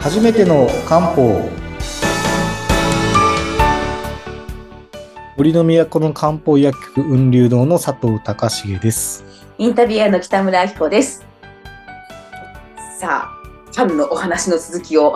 初めての漢方。森の都の漢方薬局雲流堂の佐藤隆重です。インタビュアーの北村明子です。さあ、ファンのお話の続きを。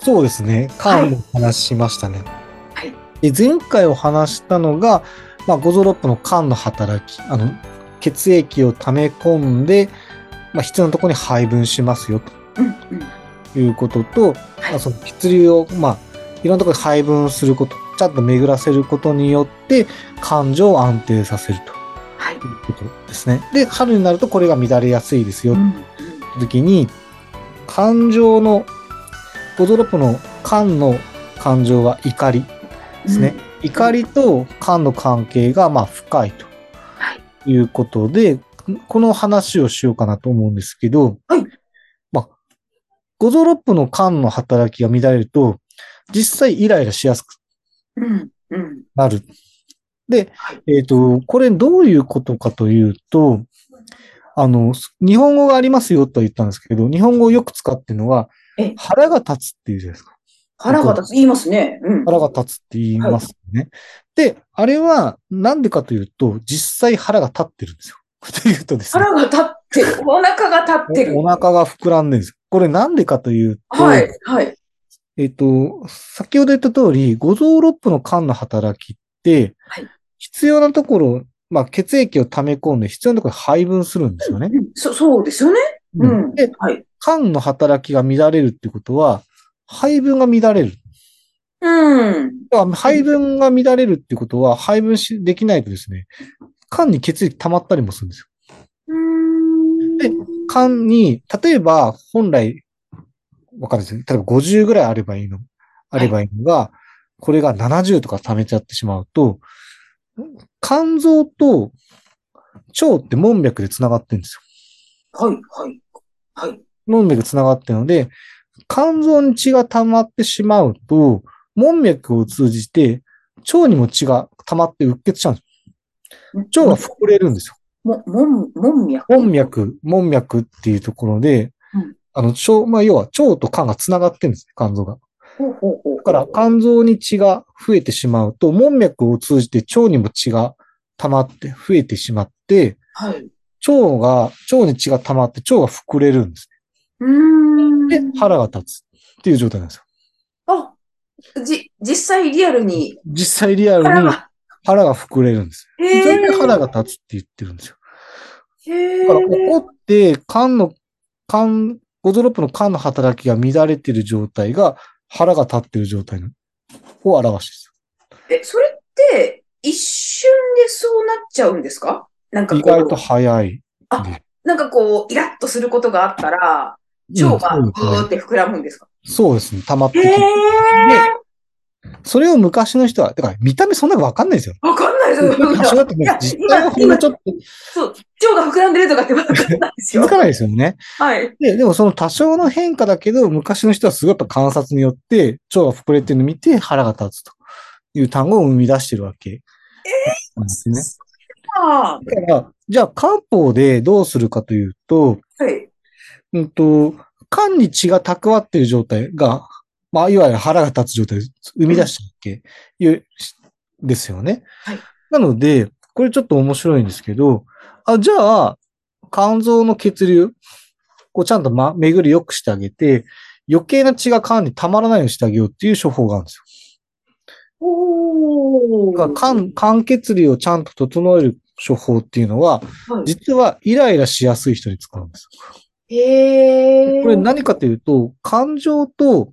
そうですね。漢の話しましたね、はい。で前回お話したのが、まあ、ゴゾロップの漢の働きあの血液を溜め込んで、まあ、必要なところに配分しますようんうん。ということと、はいまあ、その血流を、まあ、いろんなところに配分すること、ちゃんと巡らせることによって、感情を安定させるとはい。いうことですね。で、春になるとこれが乱れやすいですよう。ん時に、感情の、ゴゾロップの感の感情は怒りですね。。怒りと感の関係がまあ深いとはいいうことで、この話をしようかなと思うんですけど、はいまあ、ゴゾロップの感の働きが乱れると、実際イライラしやすく。なる。ではい、えっ、と、これどういうことかというと、あの、日本語がありますよとは言ったんですけど、日本語をよく使ってるのはえ、腹が立つっていうじゃないですか。腹が立つ、言いますね。うん。腹が立つって言いますよね。で、あれはなんでかというと、実際腹が立ってるんですよ。というとですね、腹が立ってる。お腹が立ってる。おお腹が膨らんでるんですよ。これなんでかというと、はい。はい。えっ、と、先ほど言った通り、五臓六腑の肝の働きって、はい必要なところ、まあ、血液を溜め込んで必要なところに配分するんですよね。うんそそうですよね。うんで、はい。肝の働きが乱れるってことは、配分が乱れる。うん。だから配分が乱れるってことは、配分しできないとですね、肝に血液溜まったりもするんですよ。うんで肝に、例えば、本来、わかるんですよ。例えば50ぐらいあればいいの、あればいいのが、これが70とか溜めちゃってしまうと、肝臓と腸って門脈で繋がってるんですよ。はい。はい。はい。門脈繋がってるので、肝臓に血が溜まってしまうと、門脈を通じて、腸にも血が溜まってうっ血しちゃうんですよ。腸が膨れるんですよ。も、もん、門脈。門。脈、門脈っていうところで、うんあの、腸、まあ、要は腸と肝が繋がってるんですね、肝臓が。ほうほうほう。だから、肝臓に血が増えてしまうと、門脈を通じて腸にも血が溜まって増えてしまって、はい。腸が、腸に血が溜まって腸が膨れるんです。うーん。で、腹が立つっていう状態なんですよ。あ、じ、実際リアルに実際リアルに腹が。腹が膨れるんです。そへれでー腹が立つって言ってるんですよ。へだからー怒って、肝の、肝、ゴゾロップの肝の働きが乱れている状態が腹が立っている状態を表してえ、それって、一瞬でそうなっちゃうんですか？なんかる。意外と早い。あでなんかこう、イラッとすることがあったら、腸がうんブーって膨らむんですかそうですね。溜まってへきて。えそれを昔の人は、だから見た目そんなのわかんないですよ。わかんないですよ。多少だってねいや、実際はほんのちょっとそう、腸が膨らんでるとかってわかんないですよ気づ。かないですよね。はい。で、でもその多少の変化だけど、昔の人はすごいやっぱ観察によって、腸が膨れてるのを見て腹が立つという単語を生み出してるわけ。なんですね。あだから、じゃあ漢方でどうするかというと、あ、はい。うんと、肝に血が蓄っている状態が、まあ、いわゆる腹が立つ状態を生み出したわけ、いう、ですよね。はいなので、これちょっと面白いんですけど、あ、じゃあ、肝臓の血流、こうちゃんとま、巡り良くしてあげて、余計な血が肝に溜まらないようにしてあげようっていう処方があるんですおよ。だから肝、肝血流をちゃんと整える処方っていうのは、はい実はイライラしやすい人に使うんです。へえ。これ何かというと、感情と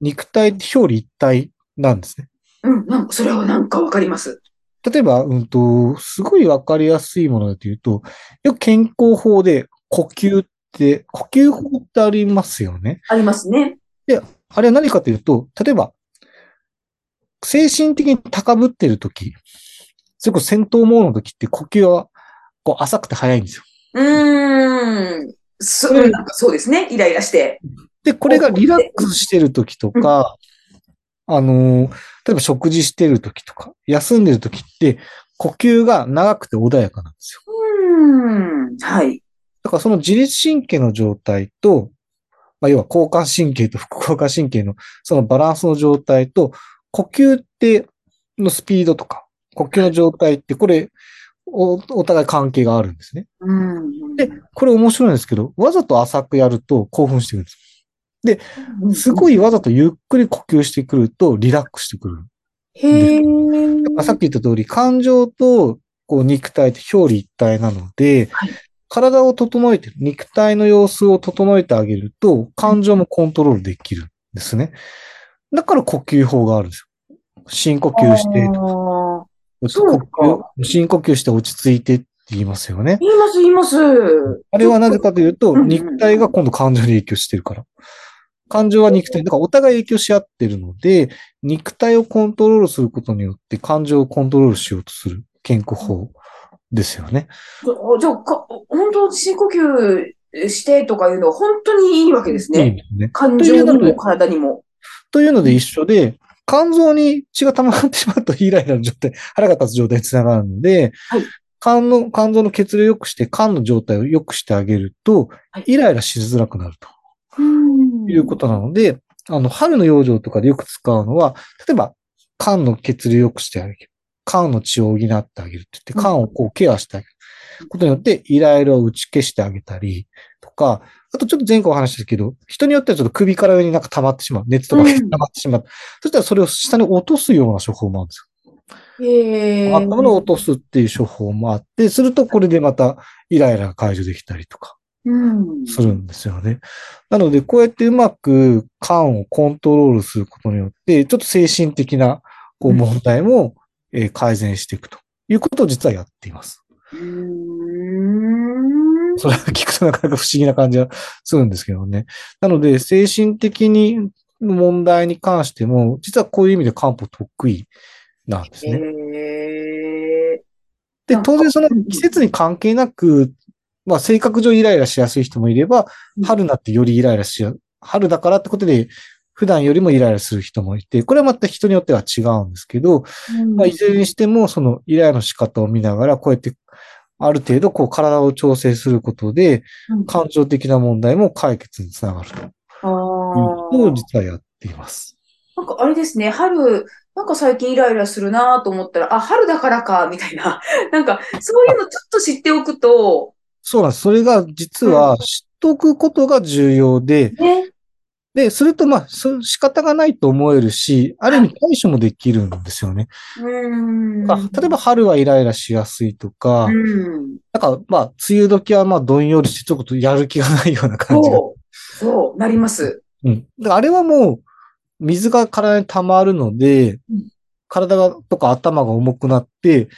肉体表裏一体なんですね。うん、なんか、それはなんかわかります。例えば、うんと、すごいわかりやすいものだというと、よく健康法で呼吸って、呼吸法ってありますよね。ありますね。あれは何かというと、例えば、精神的に高ぶってるとき、それこそ戦闘モードの時って呼吸はこう浅くて早いんですよ。うーん。そうんなんかそうですね。イライラして。で、これがリラックスしてる時とか、あのー、例えば食事してる時とか、休んでる時って、呼吸が長くて穏やかなんですよ。うーん。はい。だからその自律神経の状態と、まあ、要は交感神経と副交感神経のそのバランスの状態と、呼吸って、のスピードとか、呼吸の状態って、これ、お、お互い関係があるんですね。うん。で、これ面白いんですけど、わざと浅くやると興奮してくるんです。うん、すごいわざとゆっくり呼吸してくるとリラックスしてくる。へさっき言った通り、感情とこう肉体って表裏一体なので、はい体を整えてる、肉体の様子を整えてあげると、感情もコントロールできるんですね。だから呼吸法があるんですよ。深呼吸して、深呼吸して落ち着いてって言いますよね。言います、言います。あれはなぜかというと、肉体が今度感情に影響してるから。感情は肉体、だからお互い影響し合ってるので、肉体をコントロールすることによって感情をコントロールしようとする健康法ですよね。あじゃあ、か本当、深呼吸してとかいうのは本当にいいわけですいいね。ですね。感情にも体にも。というので一緒で、肝臓に血が溜まってしまうとイライラの状態、腹が立つ状態につながるので、はい肝の、肝臓の血流を良くして、肝の状態を良くしてあげるとはい、イライラしづらくなると。うんいうことなので、あの、春の養生とかでよく使うのは、例えば、肝の血流を良くしてあげる。肝の血を補ってあげるって言って、うん肝をこうケアしてあげることによって、イライラを打ち消してあげたり、とか、あとちょっと前回お話ししたけど、人によってはちょっと首から上になんか溜まってしまう。熱とか溜まってしまう。そしたらそれを下に落とすような処方もあるんですへえ。よ。頭を落とすっていう処方もあって、するとこれでまたイライラが解除できたりとか。うん。するんですよね。なので、こうやってうまく肝をコントロールすることによって、ちょっと精神的なこううん問題も、えー改善していくということを実はやっています。それは聞くとなかなか不思議な感じはするんですけどね。なので、精神的に問題に関しても、実はこういう意味で漢方得意なんですへね。え。で当然その季節に関係なく、まあ性格上イライラしやすい人もいればうん、春になってよりイライラしや、春だからってことで、普段よりもイライラする人もいて、これはまた人によっては違うんですけど、まあいずれにしてもそのイライラの仕方を見ながら、こうやってある程度こう体を調整することで、うん。感情的な問題も解決につながると。いうあことをー実はやっています。なんかあれですね、春、なんか最近イライラするなと思ったら、あ、春だからか、みたいな。なんか、そういうのちょっと知っておくと、そうなんです。それが実は知っておくことが重要で、ね。で、すると、まあ、仕方がないと思えるし、ある意味対処もできるんですよね。うーん。あ例えば、春はイライラしやすいとか、うん。なんか、まあ、梅雨時はまあ、どんよりして、ちょっとやる気がないような感じが。そう、そう、なります。うん。あれはもう、水が体に溜まるので、うん体が、とか頭が重くなって、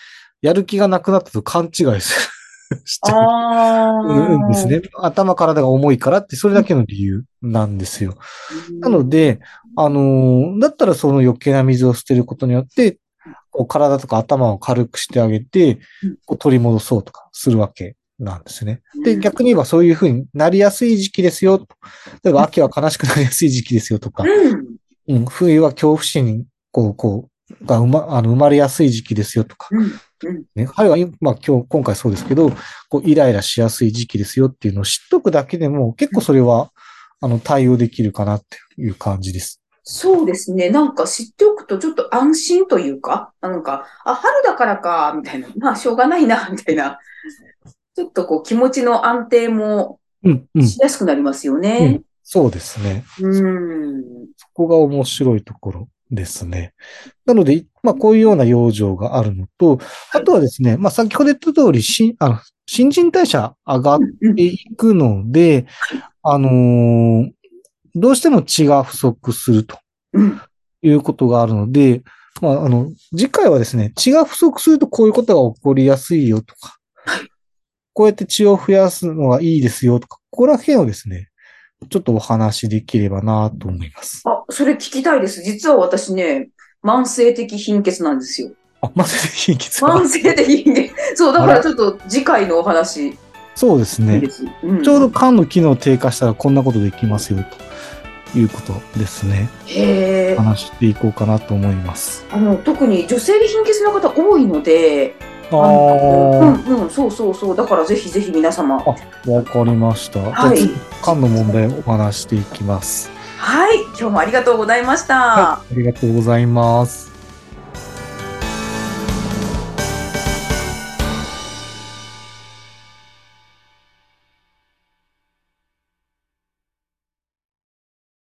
やる気がなくなったと勘違いする。しちゃうんですね。頭、体が重いからって、それだけの理由なんですよ。なので、あのーだったらその余計な水を捨てることによって、こう体とか頭を軽くしてあげてうん、こう取り戻そうとかするわけなんですね。で、うん逆に言えばそういうふうになりやすい時期ですよ。例えば秋は悲しくなりやすい時期ですよとか、うん。うん、冬は恐怖心に、こう、こう、が生ま、あの、生まれやすい時期ですよとか、うん。うん。ね、春は今、まあ今日、今回そうですけど、こう、イライラしやすい時期ですよっていうのを知っとくだけでも、結構それは、あの、対応できるかなっていう感じです。そうですね。なんか知っておくとちょっと安心というか、なんか、あ、春だからか、みたいな。まあ、しょうがないな、みたいな。ちょっとこう気持ちの安定もうん、うん。しやすくなりますよね。そうですね。うん。そこが面白いところですね。なので、まあ、こういうような養生があるのと、あとはですね、まあ、先ほど言った通り、しあの新陳代謝上がっていくので、あのーどうしても血が不足すると。いうことがあるので、まあ、あの、次回はですね、血が不足するとこういうことが起こりやすいよとか、こうやって血を増やすのがいいですよとか、ここら辺をですね、ちょっとお話しできればなと思います。あ、それ聞きたいです。実は私ね、慢性的貧血なんですよ。あ、まず貧血が慢性的貧血。そう、だからちょっと次回のお話、いそうですねいで。す。うんちょうど肝の機能低下したらこんなことできますよということですね。へえ。話していこうかなと思います。あの、特に女性で貧血の方多いので、あうあ、んうん、そうそうそう。だからぜひぜひ皆様。わかりました。はい缶の問題をお話していきます。はい。今日もありがとうございました。はい、ありがとうございます。